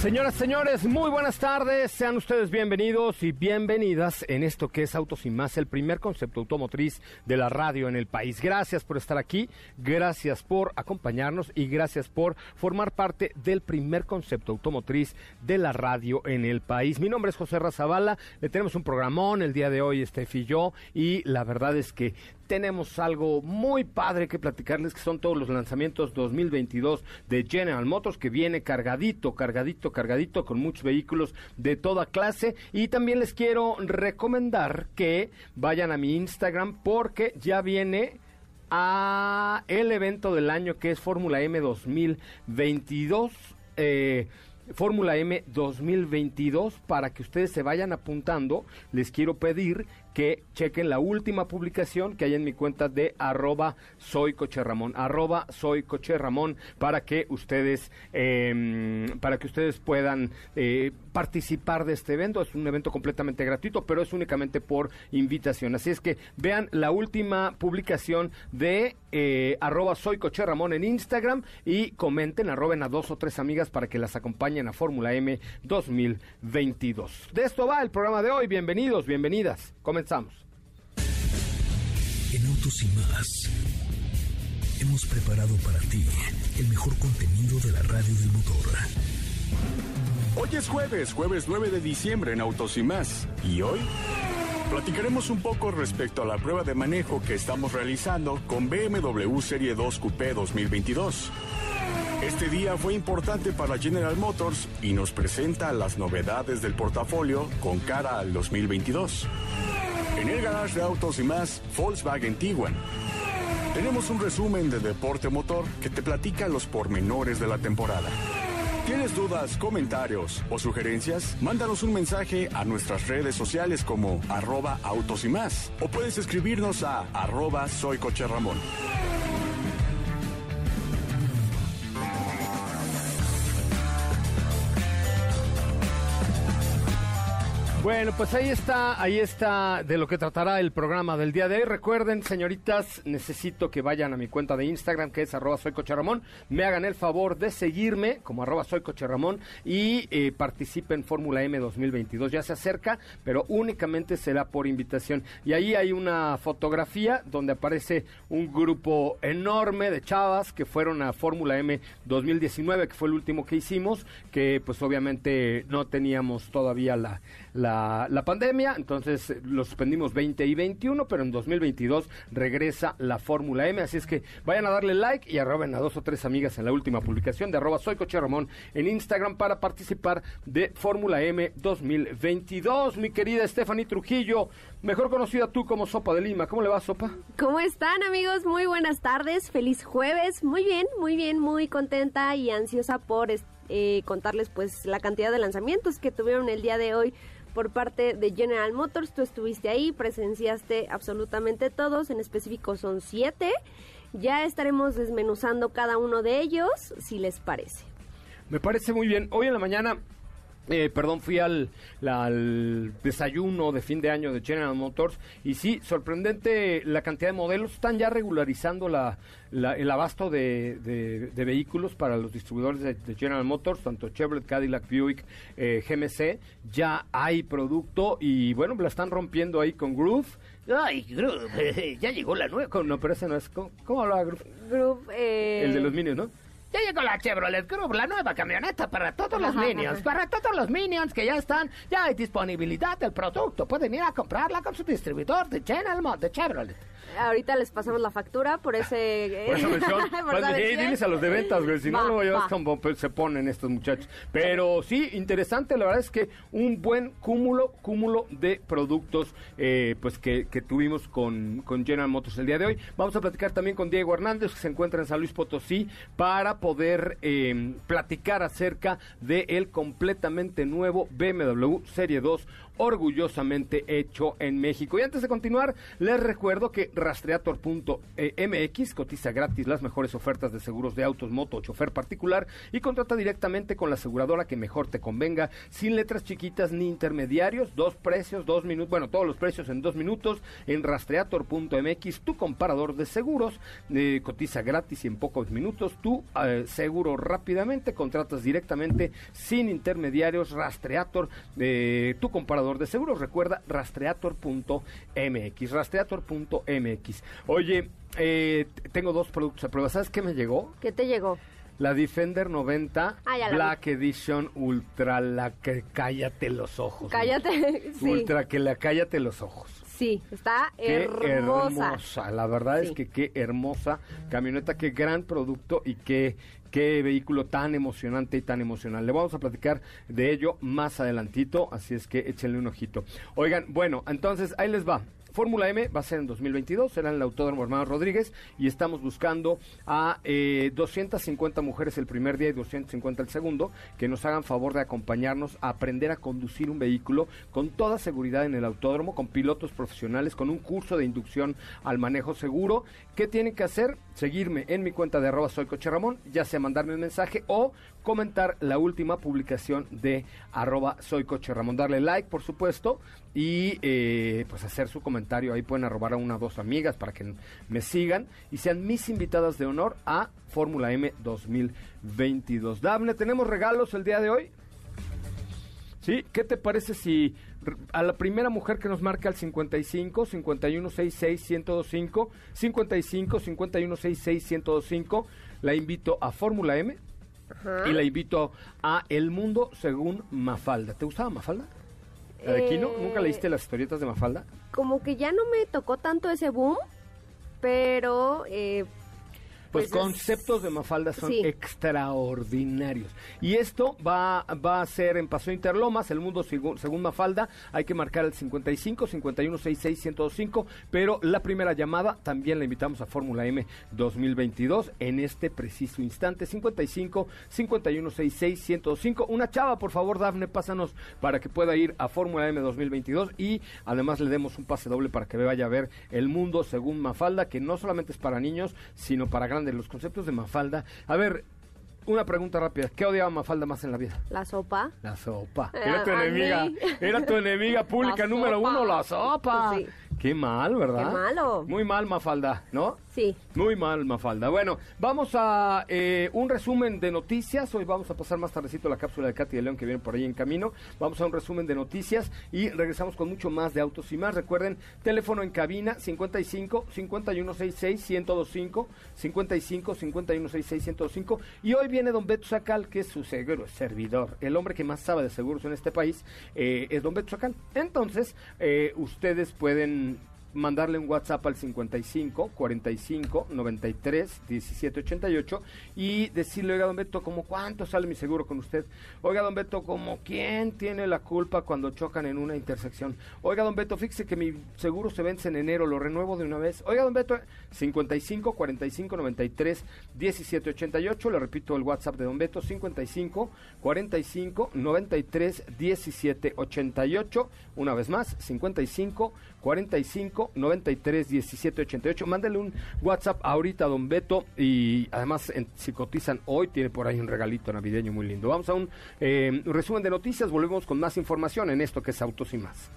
Señoras, señores, muy buenas tardes. Sean ustedes bienvenidos y bienvenidas en esto que es Autos y Más, el primer concepto automotriz de la radio en el país. Gracias por estar aquí, gracias por acompañarnos y gracias por formar parte del primer concepto automotriz de la radio en el país. Mi nombre es José Razabala, le tenemos un programón el día de hoy, Steph y yo, y la verdad es que tenemos algo muy padre que platicarles, que son todos los lanzamientos 2022 de General Motors, que viene cargadito, cargadito, cargadito, con muchos vehículos de toda clase. Y también les quiero recomendar que vayan a mi Instagram porque ya viene a el evento del año que es Fórmula M 2022. Eh, Fórmula M 2022 para que ustedes se vayan apuntando. Les quiero pedir que chequen la última publicación que hay en mi cuenta de arroba soy coche Ramón, arroba soy coche Ramón, para que ustedes, em, para que ustedes puedan eh, participar de este evento. Es un evento completamente gratuito, pero es únicamente por invitación. Así es que vean la última publicación de eh, arroba soy coche Ramón en Instagram y comenten, arroben a dos o tres amigas para que las acompañen a Fórmula M 2022. De esto va el programa de hoy. Bienvenidos, bienvenidas. En Autos y más, hemos preparado para ti el mejor contenido de la radio del motor. Hoy es jueves, jueves 9 de diciembre en Autos y más. ¿Y hoy? Platicaremos un poco respecto a la prueba de manejo que estamos realizando con BMW Serie 2 Coupé 2022. Este día fue importante para General Motors y nos presenta las novedades del portafolio con cara al 2022. En el garage de autos y más, Volkswagen Tiguan. Tenemos un resumen de deporte motor que te platica los pormenores de la temporada. ¿Tienes dudas, comentarios o sugerencias? Mándanos un mensaje a nuestras redes sociales como arroba autos y más. O puedes escribirnos a arroba. Bueno, pues ahí está, ahí está de lo que tratará el programa del día de hoy. Recuerden, señoritas, necesito que vayan a mi cuenta de Instagram, que es arroba soy Ramón, me hagan el favor de seguirme como arroba soy Ramón y eh, participen en Fórmula M 2022. Ya se acerca, pero únicamente será por invitación. Y ahí hay una fotografía donde aparece un grupo enorme de chavas que fueron a Fórmula M 2019, que fue el último que hicimos, que pues obviamente no teníamos todavía la, pandemia, entonces eh, lo suspendimos 20 y 21, pero en 2022 regresa la Fórmula M, así es que vayan a darle like y arroben a dos o tres amigas en la última publicación de arroba soy Coche Ramón en Instagram para participar de Fórmula M 2022. Mi querida Stephanie Trujillo, mejor conocida tú como Sopa de Lima, ¿cómo le va Sopa? ¿Cómo están amigos? Muy buenas tardes, feliz jueves, muy bien, muy bien, muy contenta y ansiosa por... Eh, contarles pues la cantidad de lanzamientos que tuvieron el día de hoy por parte de General Motors. Tú estuviste ahí, presenciaste absolutamente todos, en específico son siete. Ya estaremos desmenuzando cada uno de ellos, si les parece. Me parece muy bien. Hoy en la mañana eh, perdón, fui al, desayuno de fin de año de General Motors y sí, sorprendente la cantidad de modelos. Están ya regularizando la, el abasto de, vehículos para los distribuidores de, General Motors, tanto Chevrolet, Cadillac, Buick, eh, GMC. Ya hay producto y bueno, la están rompiendo ahí con Groove Ay, Groove, ya llegó la nueva. No, pero ese no es. ¿Cómo, cómo hablaba Groove? Group, eh, El de los Minions, ¿no? Ya llegó la Chevrolet Groove, la nueva camioneta para todos los Minions. Para todos los Minions que ya están, ya hay disponibilidad del producto. Pueden ir a comprarla con su distribuidor de General Motors, de Chevrolet. Ahorita les pasamos la factura por ese... Por esa mención. por esa eh, mención. diles a los de ventas, güey. Si no, Va, va. ves cómo pues, se ponen estos muchachos. Pero sí, interesante. La verdad es que un buen cúmulo, cúmulo de productos eh, pues que, que tuvimos con, con General Motors el día de hoy. Vamos a platicar también con Diego Hernández, que se encuentra en San Luis Potosí, para poder eh, platicar acerca de el completamente nuevo BMW Serie 2 orgullosamente hecho en México. Y antes de continuar, les recuerdo que rastreator.mx cotiza gratis las mejores ofertas de seguros de autos, moto o chofer particular y contrata directamente con la aseguradora que mejor te convenga, sin letras chiquitas ni intermediarios, dos precios, dos minutos, bueno, todos los precios en dos minutos en rastreator.mx, tu comparador de seguros, eh, cotiza gratis y en pocos minutos, tu eh, seguro rápidamente, contratas directamente sin intermediarios, Rastreator, eh, tu comparador de seguros, recuerda rastreator.mx, rastreator.mx. Oye, eh, tengo dos productos a prueba, ¿sabes qué me llegó? ¿Qué te llegó? La Defender 90 Ah, Black Edition Ultra, la que cállate los ojos. Cállate. Sí. Ultra, que la cállate los ojos. Sí, está Qué hermosa. hermosa. La verdad es que qué hermosa camioneta, qué gran producto y qué, qué vehículo tan emocionante y tan emocional. Le vamos a platicar de ello más adelantito, así es que échenle un ojito. Oigan, bueno, entonces ahí les va. Fórmula M va a ser en 2022, será en el Autódromo Hermanos Rodríguez y estamos buscando a eh, 250 mujeres el primer día y 250 el segundo que nos hagan favor de acompañarnos a aprender a conducir un vehículo con toda seguridad en el autódromo, con pilotos profesionales, con un curso de inducción al manejo seguro. ¿Qué tienen que hacer? Seguirme en mi cuenta de arroba soy Coche ya sea mandarme un mensaje o comentar la última publicación de arroba soy Coche Ramón. Darle like, por supuesto, y eh, pues hacer su comentario. Ahí pueden arrobar a una o dos amigas para que me sigan y sean mis invitadas de honor a Fórmula M 2022. Dafne, tenemos regalos el día de hoy. ¿Sí? ¿Qué te parece si a la primera mujer que nos marca al 55 51 66 1025 55 51 66 1025 la invito a Fórmula M y la invito a El Mundo según Mafalda. ¿Te gustaba Mafalda? ¿La de Kino? Eh, ¿Nunca leíste las historietas de Mafalda? Como que ya no me tocó tanto ese boom, pero eh, Pues, Pues es- conceptos de Mafalda son Sí. extraordinarios. Y esto va, va a ser en Paso Interlomas, el mundo según, según Mafalda. Hay que marcar el 55 51 66 1025, pero la primera llamada también la invitamos a Fórmula M 2022 en este preciso instante. 55 51 66 1025. Una chava, por favor, Dafne, pásanos para que pueda ir a Fórmula M 2022 y además le demos un pase doble para que vaya a ver el mundo según Mafalda, que no solamente es para niños, sino para grandes. Los conceptos de Mafalda. A ver, una pregunta rápida. ¿Qué odiaba Mafalda más en la vida? la sopa. La sopa. Era tu a enemiga. Era tu enemiga pública número uno, la sopa. Sí. Qué mal, ¿verdad? Qué malo. Muy mal, Mafalda, ¿no? Sí. Muy mal, Mafalda. Bueno, vamos a eh, un resumen de noticias. Hoy vamos a pasar más tardecito la cápsula de Katy de León que viene por ahí en camino. Vamos a un resumen de noticias y regresamos con mucho más de autos y más. Recuerden, teléfono en cabina 55 5166 1025 55 5166 1025 y hoy viene don Beto Sacal, que es su seguro servidor. El hombre que más sabe de seguros en este país eh, es don Beto Sacal. Entonces, eh, ustedes pueden mandarle un WhatsApp al 55 45 93 17 88 y decirle, oiga, don Beto, ¿cómo cuánto sale mi seguro con usted? Oiga, don Beto, ¿cómo quién tiene la culpa cuando chocan en una intersección? Oiga, don Beto, fíjese que mi seguro se vence en enero, lo renuevo de una vez. Oiga, don Beto, 55 45 93 17 88, le repito el WhatsApp de don Beto, 55 45 93 17 88, una vez más, 55 45 93 17 88. Mándale un WhatsApp ahorita a Don Beto y además en- si cotizan hoy tiene por ahí un regalito navideño muy lindo. Vamos a un eh, resumen de noticias, volvemos con más información en esto que es Autos y más.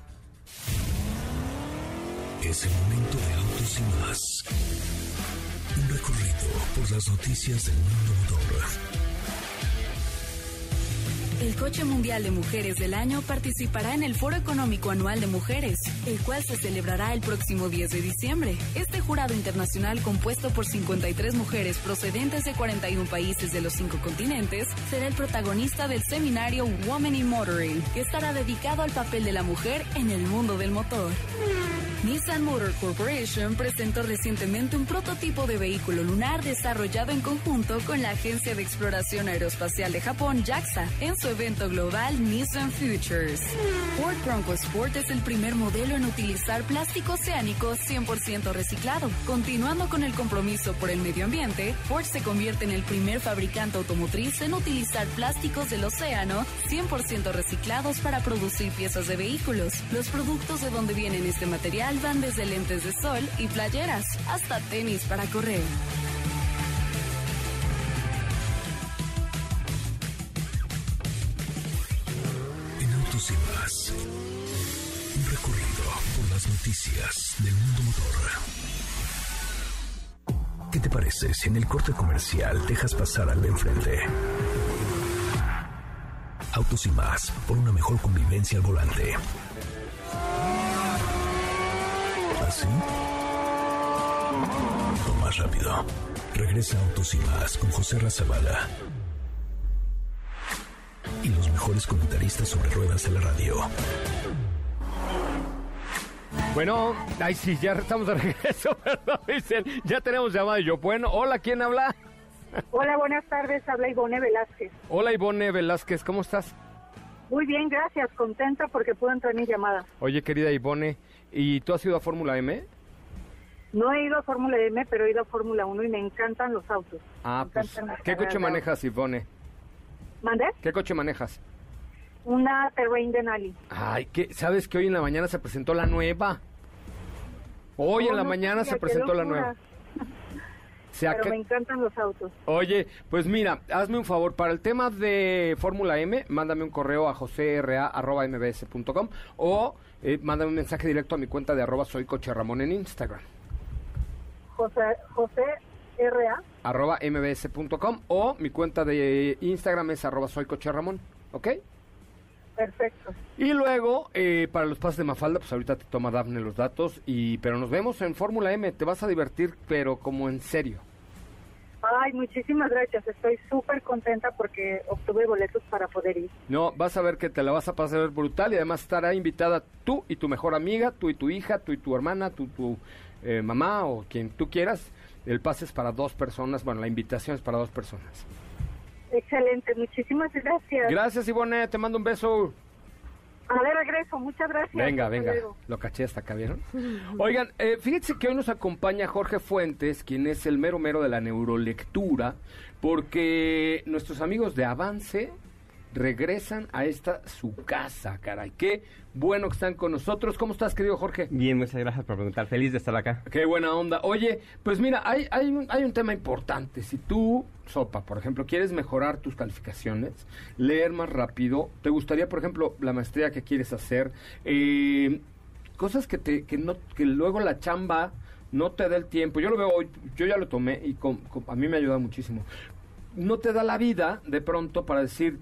Es el momento de autos y más. Un recorrido por las noticias del mundo motor. El Coche Mundial de Mujeres del Año participará en el Foro Económico Anual de Mujeres, el cual se celebrará el próximo 10 de diciembre. Este jurado internacional, compuesto por 53 mujeres procedentes de 41 países de los cinco continentes, será el protagonista del seminario Women in Motoring, que estará dedicado al papel de la mujer en el mundo del motor. Nissan Motor Corporation presentó recientemente un prototipo de vehículo lunar desarrollado en conjunto con la Agencia de Exploración Aeroespacial de Japón, JAXA, en su evento global Nissan Futures. Ford Bronco Sport es el primer modelo en utilizar plástico oceánico 100% reciclado. Continuando con el compromiso por el medio ambiente, Ford se convierte en el primer fabricante automotriz en utilizar plásticos del océano 100% reciclados para producir piezas de vehículos. Los productos de donde vienen este material van desde lentes de sol y playeras hasta tenis para correr. En Autos y Más, un recorrido por las noticias del mundo motor. ¿Qué te parece si en el corte comercial dejas pasar al de enfrente? Autos y Más, por una mejor convivencia al volante. ¿Así? O más rápido. Regresa Autos y Más con José Razabala. Y los mejores comentaristas sobre ruedas de la radio. Bueno, ay sí, ya estamos de regreso, perdón, dicen, ya tenemos llamada y yo, bueno, hola, ¿quién habla? Hola, buenas tardes. Habla Ivone Velázquez. Hola Ivone Velázquez, ¿cómo estás? Muy bien, gracias. Contenta porque puedo entrar en mi llamada. Oye, querida Ivone, ¿y tú has ido a Fórmula M? No he ido a Fórmula M, pero he ido a Fórmula 1 y me encantan los autos. Ah, pues, ¿qué coche manejas, Ivone? ¿Mandé? ¿Qué coche manejas? Una Terrain Denali. Ay, ¿qué? ¿sabes que hoy en la mañana se presentó la nueva? Hoy en Oh, la no mañana se presentó la nueva. Se Pero me encantan los autos. Oye, pues mira, hazme un favor, para el tema de Fórmula M, mándame un correo a josera.mbs.com o eh, mándame un mensaje directo a mi cuenta de arroba soy coche Ramón en Instagram, José, José R.A. arroba mbs.com o mi cuenta de Instagram es arroba soy coche Ramón, ¿ok? Perfecto. Y luego, eh, para los pases de Mafalda, pues ahorita te toma Dafne los datos, y pero nos vemos en Fórmula M, te vas a divertir, pero como en serio. Ay, muchísimas gracias. Estoy súper contenta porque obtuve boletos para poder ir. No, vas a ver que te la vas a pasar brutal y además estará invitada tú y tu mejor amiga, tú y tu hija, tú y tu hermana, tú tu eh, mamá o quien tú quieras. El pase es para dos personas, bueno, la invitación es para dos personas. Excelente, muchísimas gracias. Gracias, Ivone, te mando un beso. Ver, regreso. Muchas gracias. Venga, venga, lo caché hasta acá, ¿vieron? Oigan, eh, fíjense que hoy nos acompaña Jorge Fuentes, quien es el mero mero de la neurolectura, porque nuestros amigos de Avance regresan a esta su casa, caray. Qué bueno que están con nosotros. ¿Cómo estás, querido Jorge? Bien, muchas gracias por preguntar. Feliz de estar acá. Qué buena onda. Oye, pues mira, hay, hay, un, hay un tema importante. Si tú, Sopa, por ejemplo, quieres mejorar tus calificaciones, leer más rápido, te gustaría, por ejemplo, la maestría que quieres hacer, eh, cosas que, te, que, no, que luego la chamba no te da el tiempo. Yo lo veo hoy, yo ya lo tomé y con- con- a mí me ayuda muchísimo. No te da la vida de pronto para decir,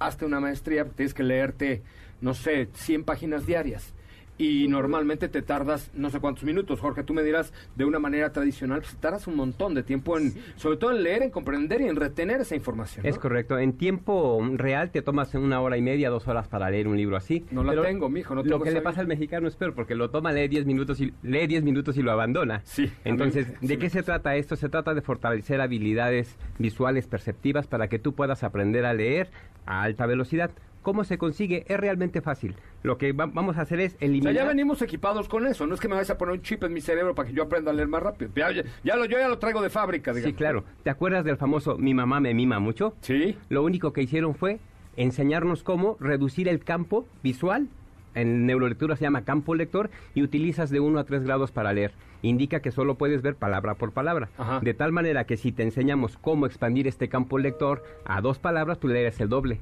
hazte una maestría, tienes que leerte, no sé, 100 páginas diarias. Y normalmente te tardas no sé cuántos minutos. Jorge, tú me dirás, de una manera tradicional, pues tardas un montón de tiempo en, sobre todo en leer, en comprender y en retener esa información. ¿no? Es correcto. En tiempo real te tomas una hora y media, dos horas para leer un libro así. No la tengo, mijo, no Lo tengo que esa le pasa al mexicano es peor, porque lo toma, lee 10 minutos y lee 10 minutos y lo abandona. Sí, Entonces, mí- ¿de sí qué se trata esto? Se trata de fortalecer habilidades visuales perceptivas para que tú puedas aprender a leer a alta velocidad. ¿Cómo se consigue? Es realmente fácil. Lo que va- vamos a hacer es O sea, eliminar... ya venimos equipados con eso. No es que me vayas a poner un chip en mi cerebro para que yo aprenda a leer más rápido. Ya, ya- ya lo, yo ya lo traigo de fábrica, digamos. Sí, claro. ¿Te acuerdas del famoso mi mamá me mima mucho? Sí. Lo único que hicieron fue enseñarnos cómo reducir el campo visual. En neurolectura se llama campo lector y utilizas de 1 a 3 grados para leer. Indica que solo puedes ver palabra por palabra. Ajá. De tal manera que si te enseñamos cómo expandir este campo lector a dos palabras, tú leeres el doble.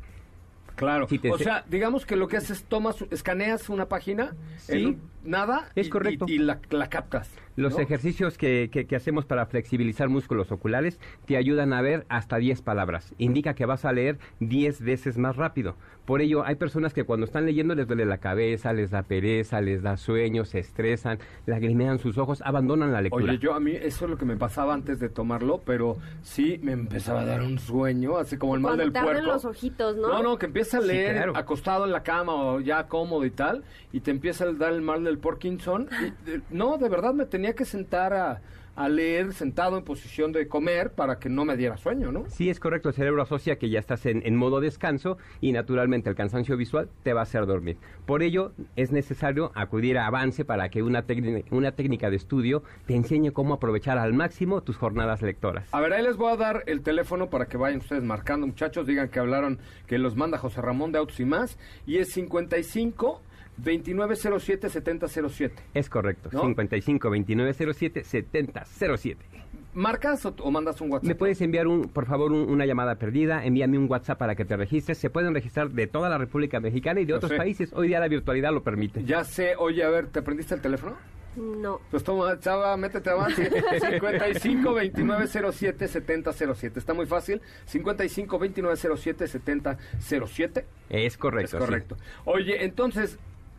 Claro. Si o sea, digamos que lo que haces es tomas, escaneas una página, Sí. en un- nada, Es y- correcto. y, y la, la captas. Los ¿no? ejercicios que, que- que hacemos para flexibilizar músculos oculares te ayudan a ver hasta 10 palabras. Indica que vas a leer 10 veces más rápido. Por ello, hay personas que cuando están leyendo les duele la cabeza, les da pereza, les da sueño, se estresan, lagrimean sus ojos, abandonan la lectura. Oye, yo a mí eso es lo que me pasaba antes de tomarlo, pero sí me empezaba a dar un sueño, así como el mal Cuando del puerco. los ojitos, ¿no? No, no, que empieza a Sí, leer claro. acostado en la cama o ya cómodo y tal, y te empieza a dar el mal del Parkinson. Y, no, de verdad me tenía que sentar a, a leer sentado en posición de comer para que no me diera sueño, ¿no? Sí, es correcto. El cerebro asocia que ya estás en, en modo descanso y naturalmente el cansancio visual te va a hacer dormir. Por ello, es necesario acudir a Avance para que una, técnica- una técnica de estudio te enseñe cómo aprovechar al máximo tus jornadas lectoras. A ver, ahí les voy a dar el teléfono para que vayan ustedes marcando, muchachos. Digan que hablaron, que los manda José Ramón de Autos y más. Y es 55 2907 7007. Es correcto. ¿No? 55 2907 7007. ¿Marcas o, o mandas un WhatsApp? Me puedes enviar, un, por favor, un- una llamada perdida. Envíame un WhatsApp para que te registres. Se pueden registrar de toda la República Mexicana y de Lo otros sé. países. Hoy día la virtualidad lo permite. Ya sé, oye, a ver, ¿te aprendiste el teléfono? No. Pues toma, chava, métete avance. 55 2907 7007. Está muy fácil. 55 2907 7007. Es correcto. es sí. correcto. Oye, entonces,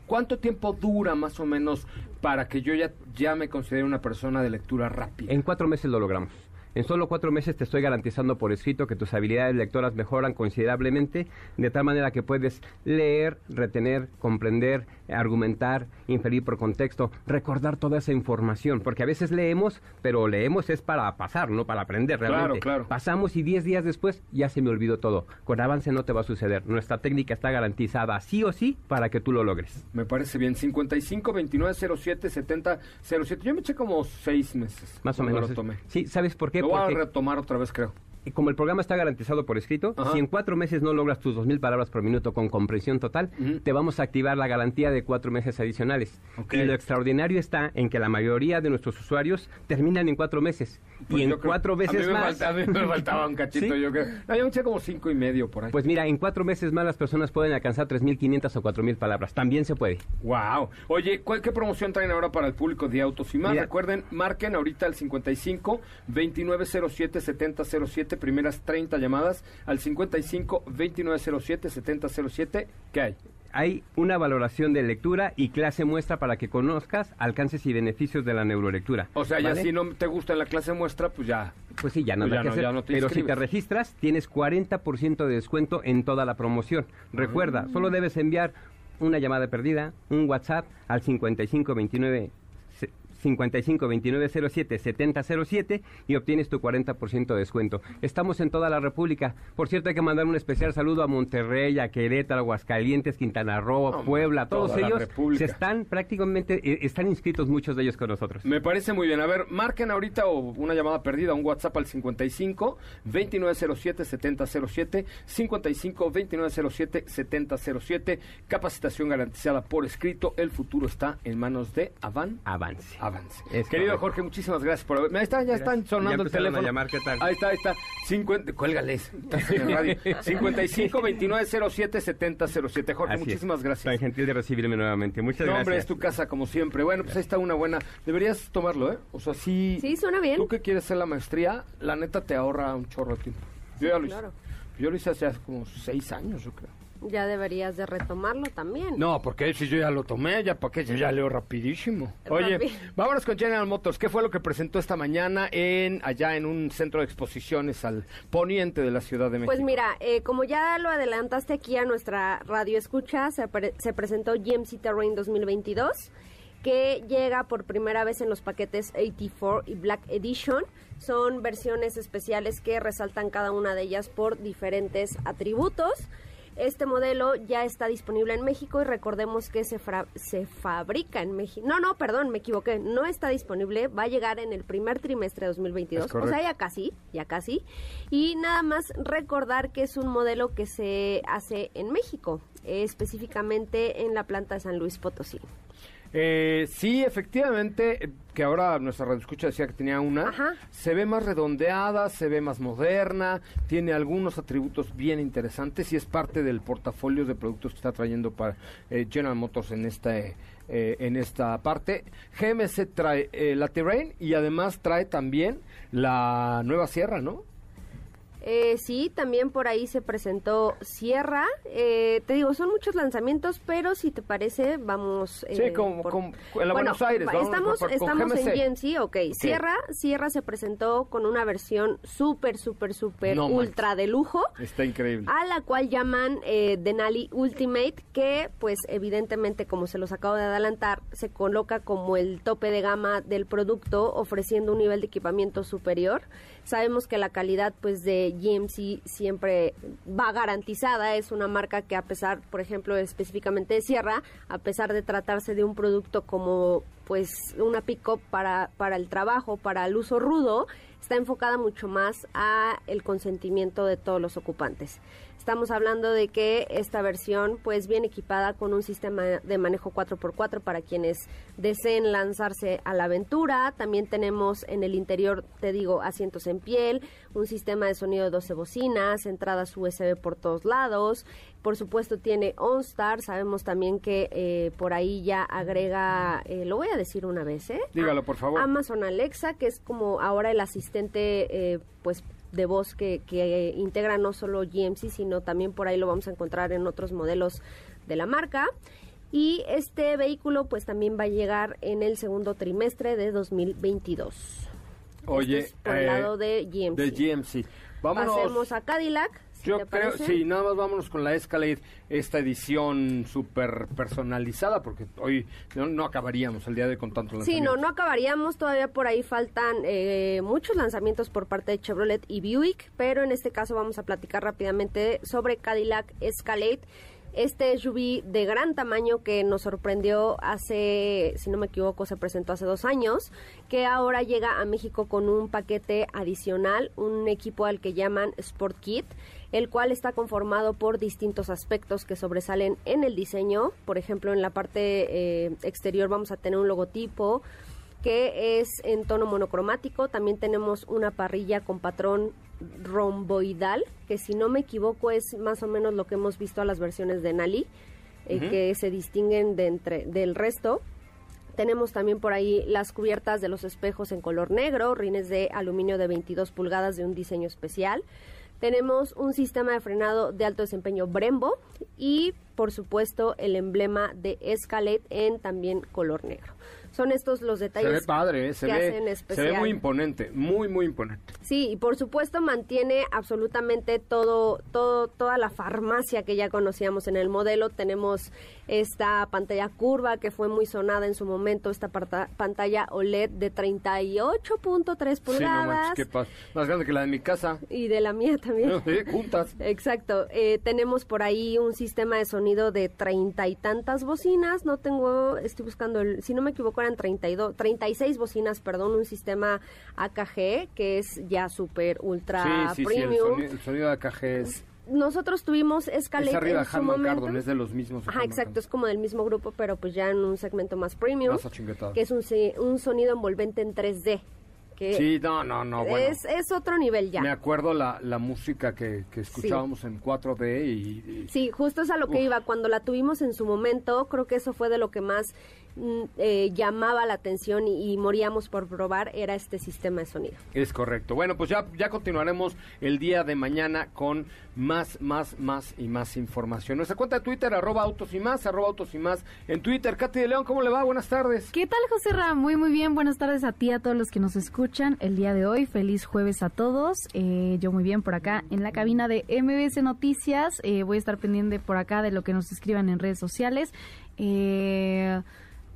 ¿cuánto tiempo dura más o menos para que yo ya, ya me considere una persona de lectura rápida? En cuatro meses lo logramos. En solo cuatro meses te estoy garantizando por escrito que tus habilidades lectoras mejoran considerablemente, de tal manera que puedes leer, retener, comprender, argumentar, inferir por contexto, recordar toda esa información, porque a veces leemos, pero leemos es para pasar, no para aprender Claro, realmente. claro. Pasamos y diez días después ya se me olvidó todo. Con avance no te va a suceder. Nuestra técnica está garantizada sí o sí para que tú lo logres. Me parece bien. 55 29 07 70 07. Yo me eché como seis meses. Más o menos. Lo tomé. Sí, ¿sabes por qué? Voy a retomar otra vez, creo. Como el programa está garantizado por escrito, Ajá. si en cuatro meses no logras tus dos mil palabras por minuto con comprensión total, te vamos a activar la garantía de cuatro meses adicionales. Y lo extraordinario está en que la mayoría de nuestros usuarios terminan en cuatro meses. Pues y en creo- cuatro a mí veces me más... falta- a mí me faltaba un cachito, ¿Sí? yo creo. No, yo me eché como cinco y medio por ahí. Pues mira, en cuatro meses más las personas pueden alcanzar 3.500 o 4.000 palabras. También se puede. Wow. Oye, ¿cuál- ¿qué promoción traen ahora para el público de Autos y más? Mira. Recuerden, marquen ahorita al 55 2907 7007, primeras 30 llamadas al 55 2907 7007. ¿Qué hay? Hay una valoración de lectura y clase muestra para que conozcas alcances y beneficios de la neurolectura. O sea, ya si no te gusta la clase muestra, pues ya. Pues sí, ya nada Pues ya que no, hacer. ya no te Pero si te registras, tienes 40% de descuento en toda la promoción. Recuerda, Ah. solo debes enviar una llamada perdida, un WhatsApp al 5529 552907 7007 y obtienes tu 40% de descuento. Estamos en toda la República. Por cierto, hay que mandar un especial saludo a Monterrey, a Querétaro, Aguascalientes, Quintana Roo, Puebla. Todos ellos se están prácticamente eh, están inscritos muchos de ellos con nosotros. Me parece muy bien. A ver, marquen ahorita o una llamada perdida, un WhatsApp al 55 2907 7007, 55 2907 7007. Capacitación garantizada por escrito. El futuro está en manos de Avan. Avance. Avance. Es Querido correcto. Jorge, muchísimas gracias por haber. Ahí está, ya están Gracias. sonando Ya el empezaron a teléfono. llamar, ¿qué tal? Ahí está, ahí está. 50, cuélgales. Estás en el radio. 55 29 07 70 07. Jorge, Así es. muchísimas gracias. Tan gentil de recibirme nuevamente. Muchas No, hombre, gracias. es tu casa como siempre. Bueno, pues ahí está una buena. Deberías tomarlo, ¿eh? O sea, sí. Sí, suena bien. Tú que quieres hacer la maestría, la neta te ahorra un chorro de tiempo. Yo ya lo hice. claro. Yo lo hice hace como seis años, yo creo. Ya deberías de retomarlo también. No, porque si yo ya lo tomé, ya para qué, yo ya leo rapidísimo. Oye, Rápido. vámonos con General Motors. ¿Qué fue lo que presentó esta mañana en allá en un centro de exposiciones al poniente de la Ciudad de México? Pues mira, eh, como ya lo adelantaste aquí a nuestra radio escucha, se, pre- se presentó GMC Terrain 2022, que llega por primera vez en los paquetes 84 y Black Edition. Son versiones especiales que resaltan cada una de ellas por diferentes atributos. Este modelo ya está disponible en México y recordemos que se, fra- se fabrica en México. No, no, perdón, me equivoqué. No está disponible. Va a llegar en el primer trimestre de 2022. Es O sea, ya casi, ya casi. Y nada más recordar que es un modelo que se hace en México, eh, específicamente en la planta de San Luis Potosí. Eh, sí, efectivamente. Eh, que ahora nuestra radio escucha decía que tenía una, Ajá. se ve más redondeada, se ve más moderna, tiene algunos atributos bien interesantes y es parte del portafolio de productos que está trayendo para eh, General Motors en esta eh, en esta parte. GMC trae eh, la Terrain y además trae también la nueva Sierra, ¿no? Eh, sí, también por ahí se presentó Sierra. Eh, te digo, son muchos lanzamientos, pero si te parece, vamos. Sí, eh, como- por- como en la Buenos Aires, va- vamos Estamos, por- con estamos en GMC. GMC, ok. Sierra, Sierra se presentó con una versión súper, súper, súper No ultra de lujo. Está increíble. a la cual llaman eh, Denali Ultimate, que pues evidentemente como se los acabo de adelantar, se coloca como el tope de gama del producto, ofreciendo un nivel de equipamiento superior. Sabemos que la calidad pues de GMC siempre va garantizada, es una marca que a pesar, por ejemplo, específicamente de Sierra, a pesar de tratarse de un producto como pues una pick-up para, para el trabajo, para el uso rudo, está enfocada mucho más a el consentimiento de todos los ocupantes. Estamos hablando de que esta versión pues viene equipada con un sistema de manejo 4x4 para quienes deseen lanzarse a la aventura. También tenemos en el interior, te digo, asientos en piel, un sistema de sonido de 12 bocinas, entradas USB por todos lados. Por supuesto tiene OnStar, sabemos también que eh, por ahí ya agrega, eh, lo voy a decir una vez, ¿eh? Dígalo, por favor. Amazon Alexa, que es como ahora el asistente, eh, pues de voz que, que eh, integra no solo GMC, sino también por ahí lo vamos a encontrar en otros modelos de la marca. Y este vehículo pues también va a llegar en el segundo trimestre de 2022. Oye, Este es por el eh, lado de GMC. de GMC. Vámonos. Pasemos a Cadillac. Si Yo creo, parece. sí, nada más vámonos con la Escalade, esta edición súper personalizada, porque hoy no, no acabaríamos el día de hoy con tanto Sí, lanzamiento. no, no acabaríamos. Todavía por ahí faltan eh, muchos lanzamientos por parte de Chevrolet y Buick, pero en este caso vamos a platicar rápidamente sobre Cadillac Escalade. Este SUV de gran tamaño que nos sorprendió hace, si no me equivoco, se presentó hace dos años, que ahora llega a México con un paquete adicional, un equipo al que llaman Sport Kit, el cual está conformado por distintos aspectos que sobresalen en el diseño. Por ejemplo, en la parte eh, exterior vamos a tener un logotipo que es en tono monocromático. También tenemos una parrilla con patrón romboidal, que si no me equivoco es más o menos lo que hemos visto a las versiones de Nali, eh, que se distinguen de entre, del resto. Tenemos también por ahí las cubiertas de los espejos en color negro, rines de aluminio de 22 pulgadas de un diseño especial. Tenemos un sistema de frenado de alto desempeño Brembo y, por supuesto, el emblema de Escalade en también color negro. Son estos los Se detalles ve padre, ¿eh? se, que ve, hacen se especial. ve muy imponente, muy, muy imponente. Sí, y por supuesto mantiene absolutamente todo, todo, toda la farmacia que ya conocíamos en el modelo. Tenemos esta pantalla curva que fue muy sonada en su momento, esta pantalla OLED de 38.3 Sí, no pulgadas. manches. Más grande que la de mi casa. y de la mía también. Sí, juntas. Exacto. Eh, tenemos por ahí un sistema de sonido de treinta y tantas bocinas. No tengo, estoy buscando, el, si no me equivoco eran 32, 36 bocinas, perdón, un sistema AKG que es ya súper ultra sí, sí, sí, el premium. sonido, el sonido de AKG es, Nosotros tuvimos es Escalade arriba en su momento. Es de los mismos. Ajá, exacto, es como del mismo grupo, pero pues ya en un segmento más premium, Más que es un, un sonido envolvente en 3D. Que Sí, no, no, no, bueno. es, es otro nivel ya. Me acuerdo la, la música que, que escuchábamos en 4D y, y- Sí, justo es a lo que iba. Cuando la tuvimos en su momento, creo que eso fue de lo que más eh, llamaba la atención y, y moríamos por probar, era este sistema de sonido. Es correcto. Bueno, pues ya, ya continuaremos el día de mañana con más, más, más y más información. Nuestra cuenta de Twitter, arroba autos y más, arroba autos y más. En Twitter, Katy de León, ¿cómo le va? Buenas tardes. ¿Qué tal, José Ra? Muy, muy bien. Buenas tardes a ti, a todos los que nos escuchan el día de hoy. Feliz jueves a todos. Eh, yo muy bien por acá en la cabina de MBS Noticias. Eh, voy a estar pendiente por acá de lo que nos escriban en redes sociales. Eh,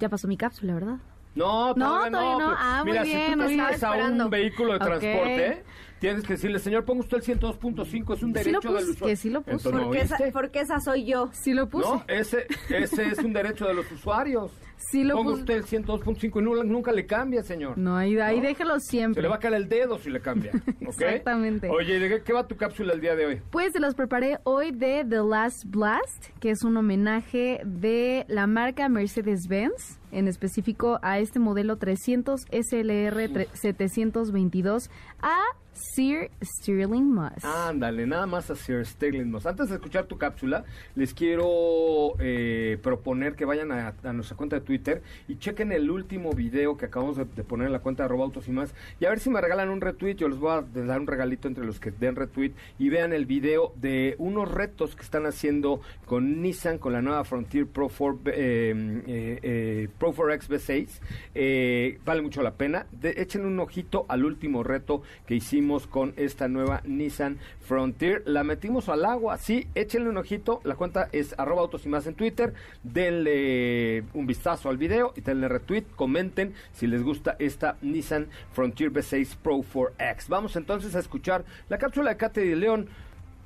ya pasó mi cápsula, ¿verdad? No, todavía no. todavía no. pero Ah, muy Mira, bien, si tú te subes a un vehículo de transporte, tienes que decirle, señor, ponga usted el 102.5, es un Sí derecho lo del puse, usuario. que sí lo puse. Entonces, ¿no Porque esa, porque esa soy yo. Sí lo puse. No, ese, ese es un derecho de los usuarios. Sí lo Ponga puse. usted el 102.5 y nu- nunca le cambia, señor. No, ahí, ahí ¿No? déjelo Se siempre. le va a caer el dedo si le cambia. Exactamente. Oye, ¿de qué, qué va tu cápsula el día de hoy? Pues se los preparé hoy de The Last Blast, que es un homenaje de la marca Mercedes-Benz, en específico a este modelo 300 SLR tre- 722 a Sir Stirling Moss. Ándale, nada más a Sir Sterling Moss. Antes de escuchar tu cápsula, les quiero eh, proponer que vayan a, nuestra cuenta de Twitter y chequen el último video que acabamos de, poner en la cuenta de arroba autos y más. Y a ver si me regalan un retweet. Yo les voy a dar un regalito entre los que den retweet y vean el video de unos retos que están haciendo con Nissan, con la nueva Frontier Pro 4, eh, eh, eh, Pro 4X V6. Eh, vale mucho la pena. Echen un ojito al último reto que hicimos con esta nueva Nissan Frontier. La metimos al agua, sí, échenle un ojito. La cuenta es arroba autos y más en Twitter. Denle un vistazo al video y denle retweet. Comenten si les gusta esta Nissan Frontier V6 Pro 4X. Vamos entonces a escuchar la cápsula de Kate de León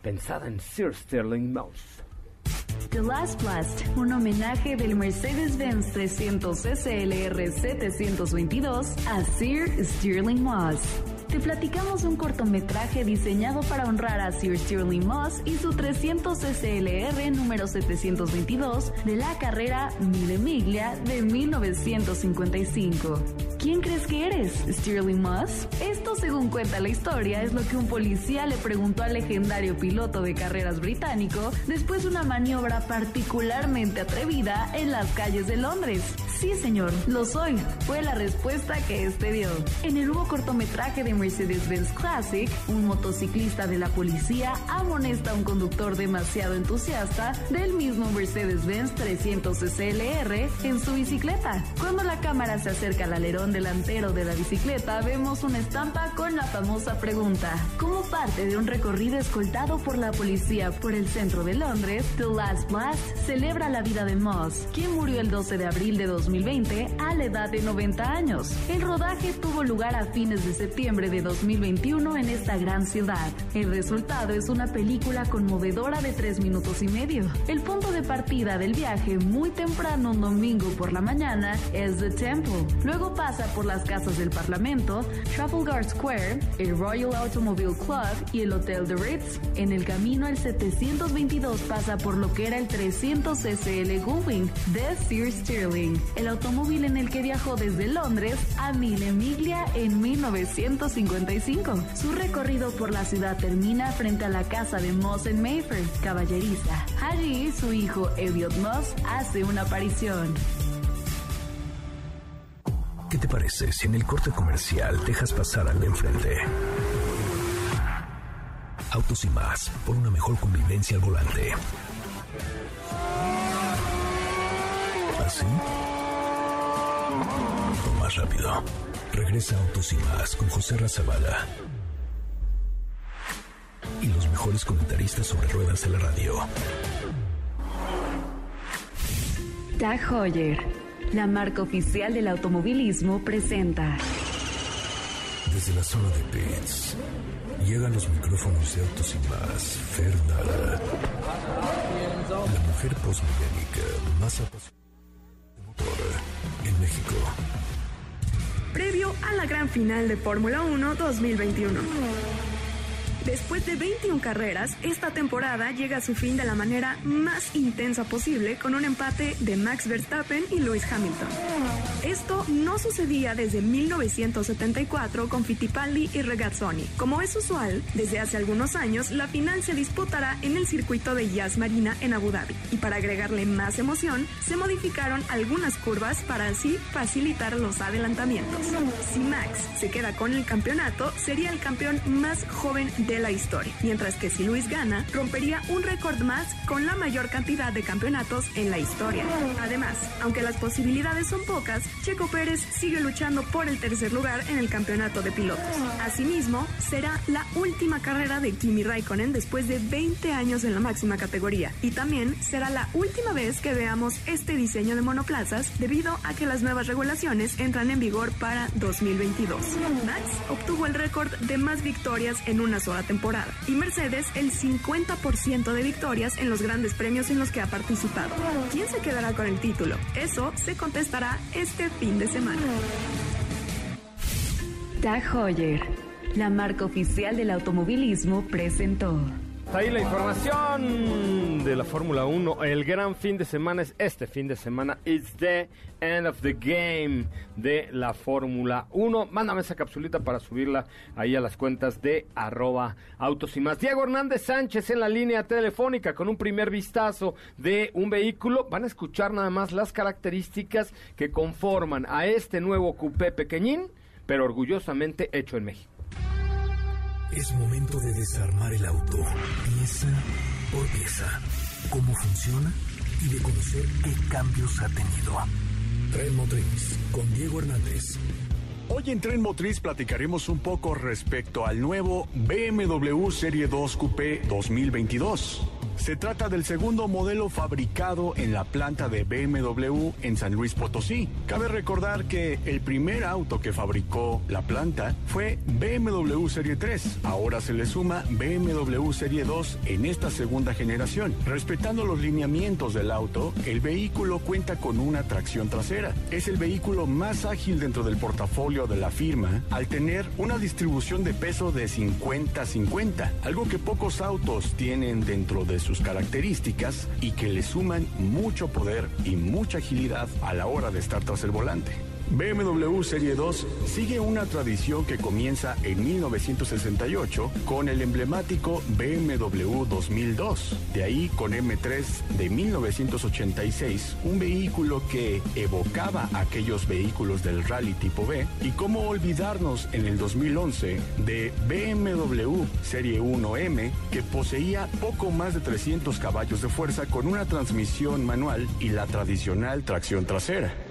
pensada en Sir Sterling Mouse. The Last Blast, un homenaje del Mercedes-Benz 300 SLR 722 a Sir Stirling Moss. Te platicamos un cortometraje diseñado para honrar a Sir Stirling Moss y su 300 SLR número 722 de la carrera Mille Miglia de 1955. ¿Quién crees que eres, Stirling Moss? Esto, según cuenta la historia, es lo que un policía le preguntó al legendario piloto de carreras británico después de una maniobra particularmente atrevida en las calles de Londres. Sí, señor, lo soy, fue la respuesta que este dio. En el nuevo cortometraje de Mercedes-Benz Classic, un motociclista de la policía amonesta a un conductor demasiado entusiasta del mismo Mercedes-Benz 300 SLR en su bicicleta. Cuando la cámara se acerca al alerón delantero de la bicicleta, vemos una estampa con la famosa pregunta. Como parte de un recorrido escoltado por la policía por el centro de Londres, The Last Blast celebra la vida de Moss, quien murió el 12 de abril de 2020 a la edad de 90 años. El rodaje tuvo lugar a fines de septiembre de 2021 en esta gran ciudad. El resultado es una película conmovedora de tres minutos y medio. El punto de partida del viaje, muy temprano un domingo por la mañana, es The Temple. Luego pasa por las casas del Parlamento, Trafalgar Square, el Royal Automobile Club y el Hotel de Ritz. En el camino, el 722 pasa por lo que era el 300 SL Gullwing de Sir Stirling, el automóvil en el que viajó desde Londres a Mille Miglia en 1955. Su recorrido por la ciudad termina frente a la casa de Moss en Mayfair, caballeriza. Allí, su hijo Elliot Moss hace una aparición. ¿Qué te parece si en el corte comercial dejas pasar al de enfrente? Autos y más, por una mejor convivencia al volante. ¿Así? O más rápido. Regresa Autos y más con José Razabala. Y los mejores comentaristas sobre ruedas de la radio. Tag Heuer, la marca oficial del automovilismo, presenta Desde la zona de pits, llegan los micrófonos de Autos y más, Fernanda. La mujer posmillénica más apasionada de motor en México. Previo a la gran final de Fórmula 1 2021. Después de 21 carreras, esta temporada llega a su fin de la manera más intensa posible con un empate de Max Verstappen y Lewis Hamilton. Esto no sucedía desde 1974 con Fittipaldi y Regazzoni. Como es usual, desde hace algunos años la final se disputará en el circuito de Yas Marina en Abu Dhabi. Y para agregarle más emoción, se modificaron algunas curvas para así facilitar los adelantamientos. Si Max se queda con el campeonato, sería el campeón más joven de la historia, mientras que si Luis gana, rompería un récord más con la mayor cantidad de campeonatos en la historia. Además, aunque las posibilidades son pocas, Checo Pérez sigue luchando por el tercer lugar en el campeonato de pilotos. Asimismo, será la última carrera de Kimi Raikkonen después de 20 años en la máxima categoría y también será la última vez que veamos este diseño de monoplazas debido a que las nuevas regulaciones entran en vigor para 2022. Max obtuvo el récord de más victorias en una sola temporada y Mercedes el 50% de victorias en los grandes premios en los que ha participado. ¿Quién se quedará con el título? Eso se contestará este fin de semana. Tag Heuer, la marca oficial del automovilismo, presentó. Ahí la información de la Fórmula 1. El gran fin de semana es este fin de semana. It's the end of the game de la Fórmula 1. Mándame esa capsulita para subirla ahí a las cuentas de arroba autos y más. Diego Hernández Sánchez en la línea telefónica con un primer vistazo de un vehículo. Van a escuchar nada más las características que conforman a este nuevo coupé pequeñín, pero orgullosamente hecho en México. Es momento de desarmar el auto, pieza por pieza. Cómo funciona y de conocer qué cambios ha tenido. Tren Motriz con Diego Hernández. Hoy en Tren Motriz platicaremos un poco respecto al nuevo BMW Serie 2 Coupé 2022. Se trata del segundo modelo fabricado en la planta de BMW en San Luis Potosí. Cabe recordar que el primer auto que fabricó la planta fue BMW Serie 3. Ahora se le suma BMW Serie 2 en esta segunda generación. Respetando los lineamientos del auto, el vehículo cuenta con una tracción trasera. Es el vehículo más ágil dentro del portafolio de la firma al tener una distribución de peso de 50-50, algo que pocos autos tienen dentro de sus características y que le suman mucho poder y mucha agilidad a la hora de estar tras el volante. BMW Serie 2 sigue una tradición que comienza en 1968 con el emblemático BMW 2002. De ahí con M3 de 1986, un vehículo que evocaba aquellos vehículos del rally tipo B. Y cómo olvidarnos en el 2011 de BMW Serie 1M que poseía poco más de 300 caballos de fuerza con una transmisión manual y la tradicional tracción trasera.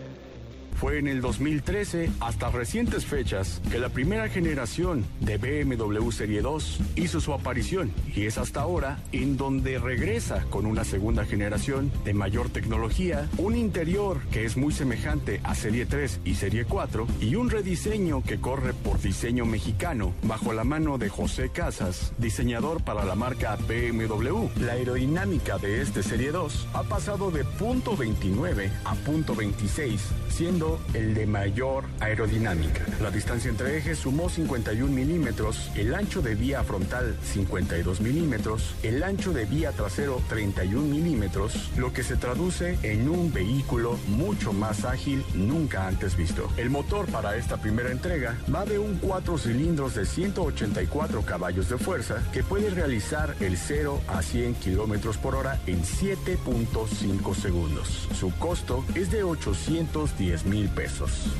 Fue en el 2013, hasta recientes fechas, que la primera generación de BMW Serie 2 hizo su aparición y es hasta ahora en donde regresa con una segunda generación de mayor tecnología, un interior que es muy semejante a Serie 3 y Serie 4 y un rediseño que corre por diseño mexicano bajo la mano de José Casas, diseñador para la marca BMW. La aerodinámica de este Serie 2 ha pasado de punto .29 a punto .26, siendo el de mayor aerodinámica. La distancia entre ejes sumó 51 milímetros, el ancho de vía frontal 52 milímetros, el ancho de vía trasero 31 milímetros, lo que se traduce en un vehículo mucho más ágil nunca antes visto. El motor para esta primera entrega va de un 4 cilindros de 184 caballos de fuerza que puede realizar el 0 a 100 kilómetros por hora en 7.5 segundos. Su costo es de 810 mil pesos.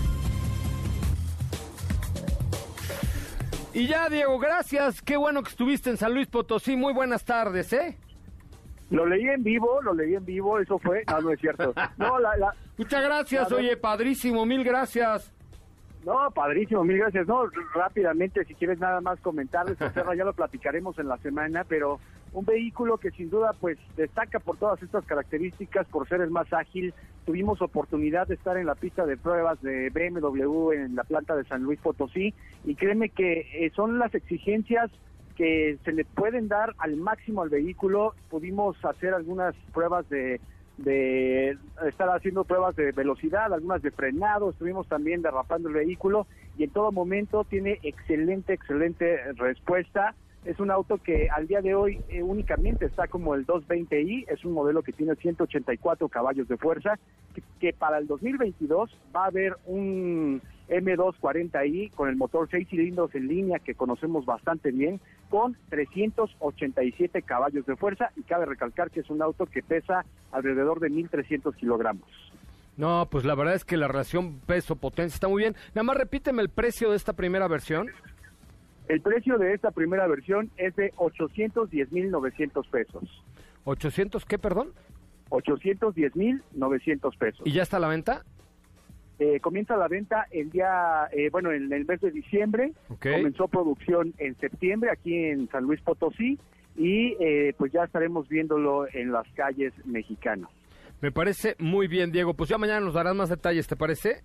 Y ya, Diego, gracias. Qué bueno que estuviste en San Luis Potosí. Muy buenas tardes, ¿eh? Lo leí en vivo, lo leí en vivo, eso fue. No, no es cierto. No, la, la, Muchas gracias, la- oye, padrísimo, mil gracias. No, padrísimo, mil gracias. No, rápidamente, si quieres nada más comentarles, ya lo platicaremos en la semana, pero un vehículo que sin duda pues destaca por todas estas características, por ser el más ágil. Tuvimos oportunidad de estar en la pista de pruebas de BMW en la planta de San Luis Potosí y créeme que eh, son las exigencias que se le pueden dar al máximo al vehículo. Pudimos hacer algunas pruebas de de estar haciendo pruebas de velocidad, algunas de frenado, estuvimos también derrapando el vehículo y en todo momento tiene excelente, excelente respuesta. Es un auto que al día de hoy eh, únicamente está como el 220i, es un modelo que tiene 184 caballos de fuerza, que, que para el 2022 va a haber un M240i con el motor 6 cilindros en línea que conocemos bastante bien, con 387 caballos de fuerza y cabe recalcar que es un auto que pesa alrededor de 1.300 kilogramos. No, pues la verdad es que la relación peso-potencia está muy bien. Nada más repíteme el precio de esta primera versión. El precio de esta primera versión es de 810.900 pesos. ¿800 qué, perdón? 810.900 pesos. ¿Y ya está a la venta? Eh, comienza la venta el día, eh, bueno, en el mes de diciembre. Ok. Comenzó producción en septiembre aquí en San Luis Potosí y eh, pues ya estaremos viéndolo en las calles mexicanas. Me parece muy bien, Diego. Pues ya mañana nos darás más detalles, ¿te parece?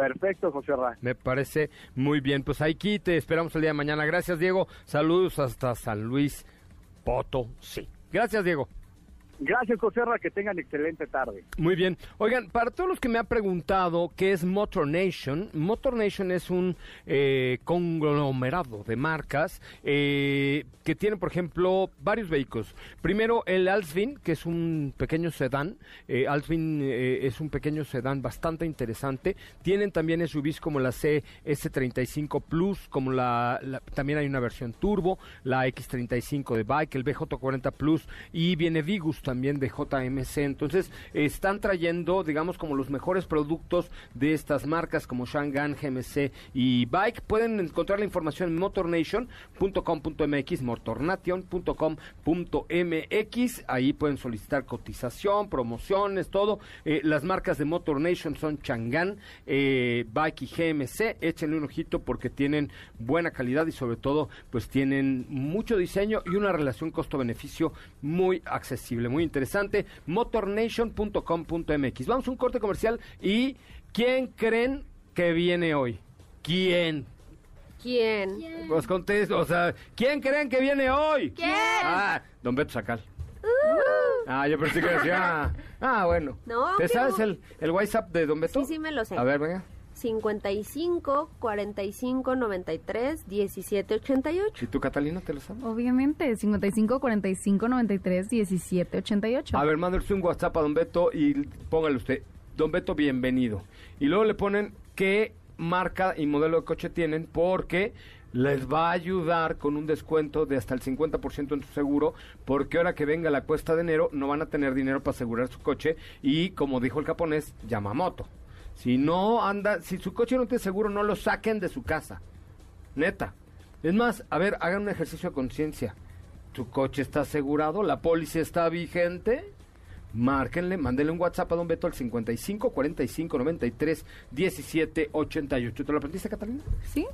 Perfecto, José Ra. Me parece muy bien. Pues aquí te esperamos el día de mañana. Gracias, Diego. Saludos hasta San Luis Potosí. Gracias, Diego. Gracias, José Ra, que tengan excelente tarde. Muy bien. Oigan, para todos los que me han preguntado qué es Motor Nation, Motor Nation es un eh, conglomerado de marcas eh, que tiene, por ejemplo, varios vehículos. Primero, el Alsvin, que es un pequeño sedán. Eh, eh, es un pequeño sedán bastante interesante. Tienen también SUVs como la CS35 Plus, como la, la- también hay una versión turbo, la X35 de Bike, el BJ40 Plus y viene Vigus también de JMC. Entonces, están trayendo, digamos, como los mejores productos de estas marcas como Shangan, GMC y Bike. Pueden encontrar la información en motornation.com.mx, motornation.com.mx. Ahí pueden solicitar cotización, promociones, todo. Eh, las marcas de Motor Nation son Chang'an, eh, Bike y GMC. Échenle un ojito porque tienen buena calidad y sobre todo pues tienen mucho diseño y una relación costo-beneficio muy accesible, muy interesante. motornation.com.mx. Vamos a un corte comercial y ¿quién creen que viene hoy? ¿Quién? ¿Quién? Pues contesto, o sea, ¿quién creen que viene hoy? ¿Quién? Ah, Don Beto Sacal. Ah, yo pensé que decía. Ah, bueno. No, ¿Te sabes el, el WhatsApp de Don Beto? Sí, sí me lo sé. A ver, venga. 55 45 93 17 88. ¿Y tú, Catalina, te lo sabes? Obviamente, 55 45 93 17 88. A ver, mándale un WhatsApp a Don Beto y póngale usted, Don Beto, bienvenido. Y luego le ponen qué marca y modelo de coche tienen porque les va a ayudar con un descuento de hasta el 50% en su seguro porque ahora que venga la cuesta de enero no van a tener dinero para asegurar su coche y como dijo el japonés, Yamamoto. Si no anda, si su coche no tiene seguro, no lo saquen de su casa. Neta. Es más, a ver, hagan un ejercicio de conciencia. ¿Tu coche está asegurado? ¿La póliza está vigente? Márquenle, mándenle un WhatsApp a Don Beto al 55 45 93 17 88. ¿Te lo aprendiste, Catalina? ¿Sí?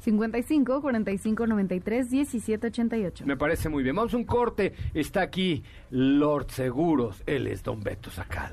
55 45 93 17 88. Me parece muy bien. Vamos a un corte. Está aquí Lord Seguros. Él es Don Beto Sacal.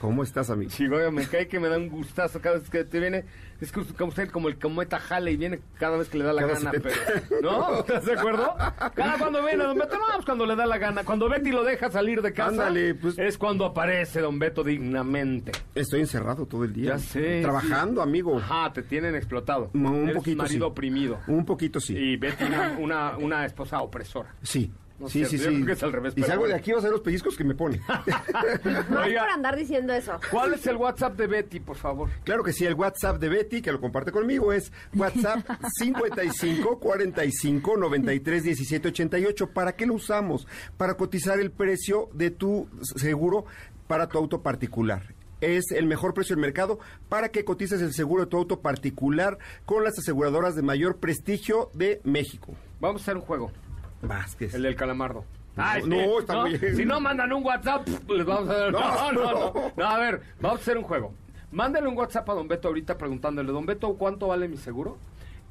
¿Cómo estás, amigo? Oiga, me cae que me da un gustazo cada vez que te viene. Es que como usted, como el cometa jale y viene cada vez que le da la Cada gana, 70. pero. ¿No? ¿Estás de acuerdo? Cada cuando viene Don Beto, no, pues cuando le da la gana. Cuando Betty lo deja salir de casa, Ándale, pues. es cuando aparece Don Beto dignamente. Estoy encerrado todo el día. Ya sé. Trabajando, amigo. Ajá, te tienen explotado. Un Eres poquito, marido sí. oprimido. Un poquito sí. Y Betty una, una, una esposa opresora. Sí. No sí, cierto, sí, yo sí. creo que es al revés, y pero salgo de aquí vas a ver los pellizcos que me pone. No es Oiga. por andar diciendo eso. ¿Cuál es el WhatsApp de Betty, por favor? claro que sí, el WhatsApp de Betty, que lo comparte conmigo, es WhatsApp 55 45 93 17 88. ¿Para qué lo usamos? Para cotizar el precio de tu seguro para tu auto particular. es el mejor precio del mercado para que cotices el seguro de tu auto particular con las aseguradoras de mayor prestigio de México. Vamos a hacer un juego. Vázquez. El del calamardo. No, no, está bien. Si no mandan un WhatsApp, les vamos a dar. No, no, no. No, a ver, vamos a hacer un juego. Mándale un WhatsApp a Don Beto ahorita preguntándole, Don Beto, ¿cuánto vale mi seguro?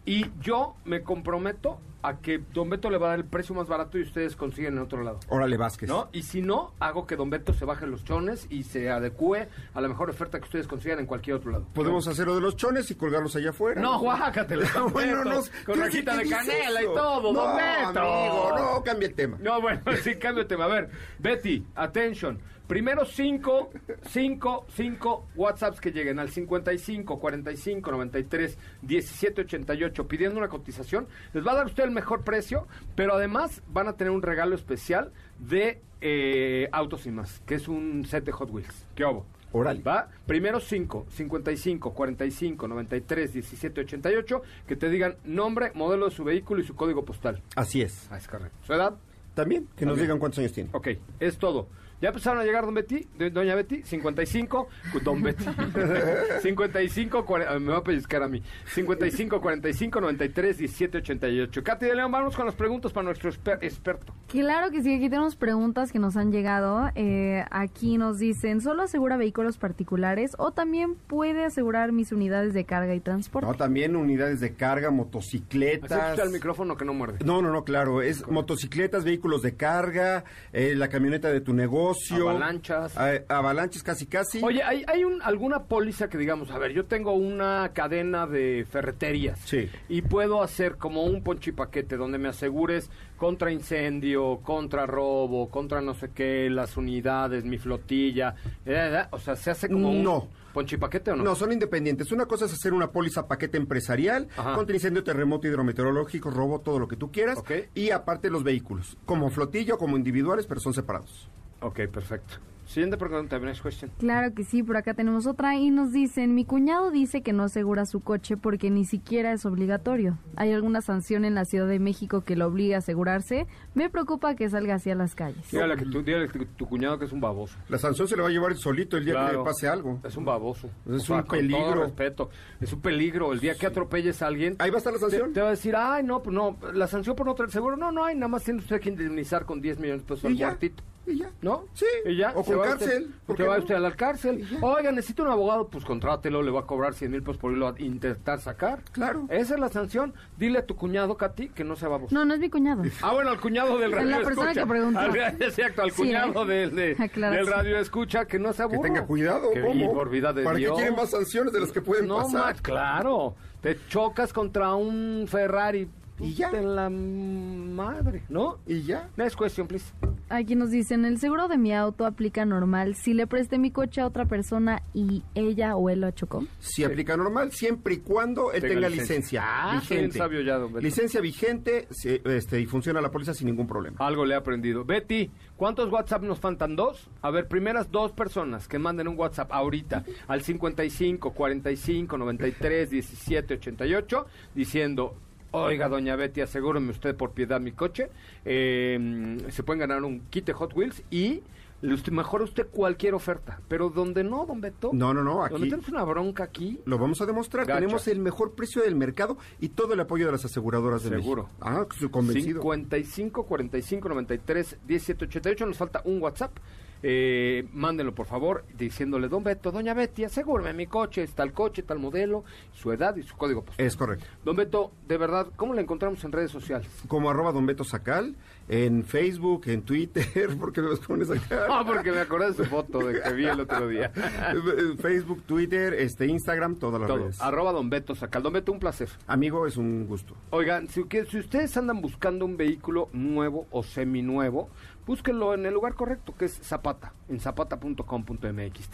Y yo me comprometo a que Don Beto le va a dar el precio más barato y ustedes consiguen en otro lado. Órale, Vázquez. ¿No? Y si no, hago que Don Beto se baje los chones y se adecue a la mejor oferta que ustedes consigan en cualquier otro lado. Podemos hacerlo de los chones y colgarlos allá afuera. No, guácatelo, Don bueno, no, con ¿qué- rajita de canela y todo, no, Don Beto. amigo, no, cambia el tema. No, bueno, sí, cambio de tema. A ver, Betty, attention. Primero cinco, cinco, cinco WhatsApps que lleguen al 55 45 93 17 88 pidiendo una cotización. Les va a dar usted el mejor precio, pero además van a tener un regalo especial de eh, Autos y más, que es un set de Hot Wheels. ¿Qué hago? Órale. Va, primero 5, 55, 45, 93, 17, 88, que te digan nombre, modelo de su vehículo y su código postal. Así es. Ah, es correcto. ¿Su edad? También, que nos digan cuántos años tiene. Ok, es todo. ¿Ya empezaron a llegar Don Betty? de- Doña Betty, 55, Don Betty, 55, cuare- ah, me va a pellizcar a mí, 55, 45, 93, 17, 88. Katy de León, vamos con las preguntas para nuestro exper- experto. Claro que sí, aquí tenemos preguntas que nos han llegado. Eh, aquí nos dicen, ¿solo asegura vehículos particulares o también puede asegurar mis unidades de carga y transporte? No, también unidades de carga, motocicletas. al micrófono que no muerde. No, no, no, claro. Es motocicletas, vehículos de carga, eh, la camioneta de tu negocio. Avalanchas. A- avalanchas casi, casi. Oye, ¿hay, hay un, alguna póliza que digamos, a ver, yo tengo una cadena de ferreterías Sí. y puedo hacer como un ponchipaquete donde me asegures contra incendio, contra robo, contra no sé qué, las unidades, mi flotilla, eh, eh, o sea, se hace como un No. ponchipaquete o no? No, son independientes. Una cosa es hacer una póliza paquete empresarial Ajá. contra incendio, terremoto, hidrometeorológico, robo, todo lo que tú quieras. Ok. Y aparte los vehículos, como flotilla o como individuales, pero son separados. Ok, perfecto. Siguiente pregunta, next question. Claro que sí, por acá tenemos otra y nos dicen, mi cuñado dice que no asegura su coche porque ni siquiera es obligatorio. ¿Hay alguna sanción en la Ciudad de México que lo obligue a asegurarse? Me preocupa que salga hacia las calles. Dígale que tu, dígale que tu cuñado que es un baboso. La sanción se le va a llevar solito el día que le pase algo. Es un baboso. Es O sea, un con peligro. todo respeto. Es un peligro. El día que atropelles a alguien. Ahí va a estar la sanción. Te, te va a decir, ay, no, pues no, la sanción por no traer seguro. No, no hay, nada más tiene usted que indemnizar con 10 millones de pesos al muertito. Y ya. ¿No? Sí. Y ya. O se con va usted- cárcel. ¿por Se qué va no? usted a la cárcel. Oiga, necesita un abogado, pues contrátelo, le va a cobrar 100 mil pesos por irlo a intentar sacar. Claro. Esa es la sanción. Dile a tu cuñado, Katy, que no sea baboso. No, no es mi cuñado. Ah, bueno, al cuñado del A radio la persona escucha. que preguntó. Al, exacto, al Sí, cuñado ¿eh? del, de- del radio escucha que no sea Que burro. tenga cuidado. Que, ¿cómo? y por vida de ¿Para Dios. qué quieren más sanciones de las que pueden No pasar? claro. Te chocas contra un Ferrari. Y ya. En la madre, ¿no? Y ya. Next question, please. Aquí nos dicen, el seguro de mi auto aplica normal si le presté mi coche a otra persona y ella o él lo chocó. Si aplica normal, siempre y cuando él Tenga tenga, licencia. licencia, Ah, vigente. bien sabio ya, don Beto. licencia vigente sí, este, y funciona la póliza sin ningún problema. Algo le he aprendido. Betty, ¿cuántos WhatsApp nos faltan? ¿Dos? A ver, primeras dos personas que manden un WhatsApp ahorita al 55 45 93 17 88 diciendo... Oiga, doña Betty, asegúreme usted por piedad mi coche. Eh, se pueden ganar un kit de Hot Wheels y le usted, mejora usted cualquier oferta. Pero donde no, don Beto. No, no, no, Donde aquí tenemos una bronca aquí. lo vamos a demostrar. Gacha. Tenemos el mejor precio del mercado y todo el apoyo de las aseguradoras de Seguro. México. Ah, estoy convencido. 55 45 93 17 88. Nos falta un WhatsApp. Eh, mándenlo por favor diciéndole, don Beto, doña Betty, asegúreme mi coche, está el coche, tal modelo, su edad y su código postal. Es correcto. Don Beto, de verdad, ¿cómo le encontramos en redes sociales? Como arroba Don Beto Sacal, en Facebook, en Twitter, porque me pones acá. Ah, porque me acordé de su foto de que vi el otro día. Facebook, Twitter, este, Instagram, todas las Todo. redes. Arroba Don Beto Sacal. Don Beto, un placer. Amigo, es un gusto. Oigan, si, si ustedes andan buscando un vehículo nuevo o seminuevo, búsquenlo en el lugar correcto, que es Zapata, en zapata.com.mx,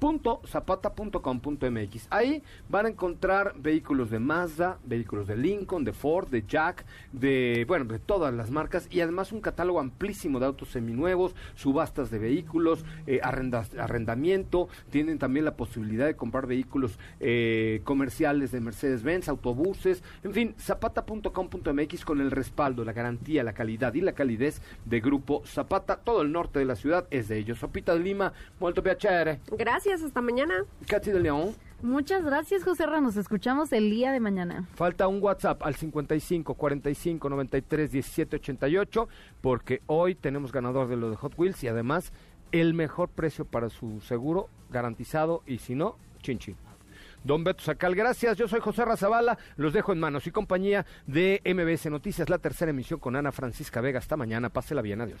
www.zapata.com.mx. Ahí van a encontrar vehículos de Mazda, vehículos de Lincoln, de Ford, de Jack, de, bueno, de todas las marcas y además un catálogo amplísimo de autos seminuevos, subastas de vehículos, eh, arrendamiento, tienen también la posibilidad de comprar vehículos eh, comerciales de Mercedes-Benz, autobuses, en fin, zapata.com.mx con el respaldo, la garantía, la calidad y la calidez de Grupo Zapata, todo el norte de la ciudad es de ellos. Sopita de Lima, molto piacere. Gracias, hasta mañana. Katy de León. Muchas gracias, José Ra. Nos escuchamos el día de mañana. Falta un WhatsApp al 55 45 93 17 88 porque hoy tenemos ganador de lo de Hot Wheels y además el mejor precio para su seguro garantizado y si no, chin chin. Don Beto Sacal, gracias. Yo soy José Razabala. Los dejo en manos y compañía de MBS Noticias, la tercera emisión con Ana Francisca Vega. Hasta mañana. Pásela bien. Adiós.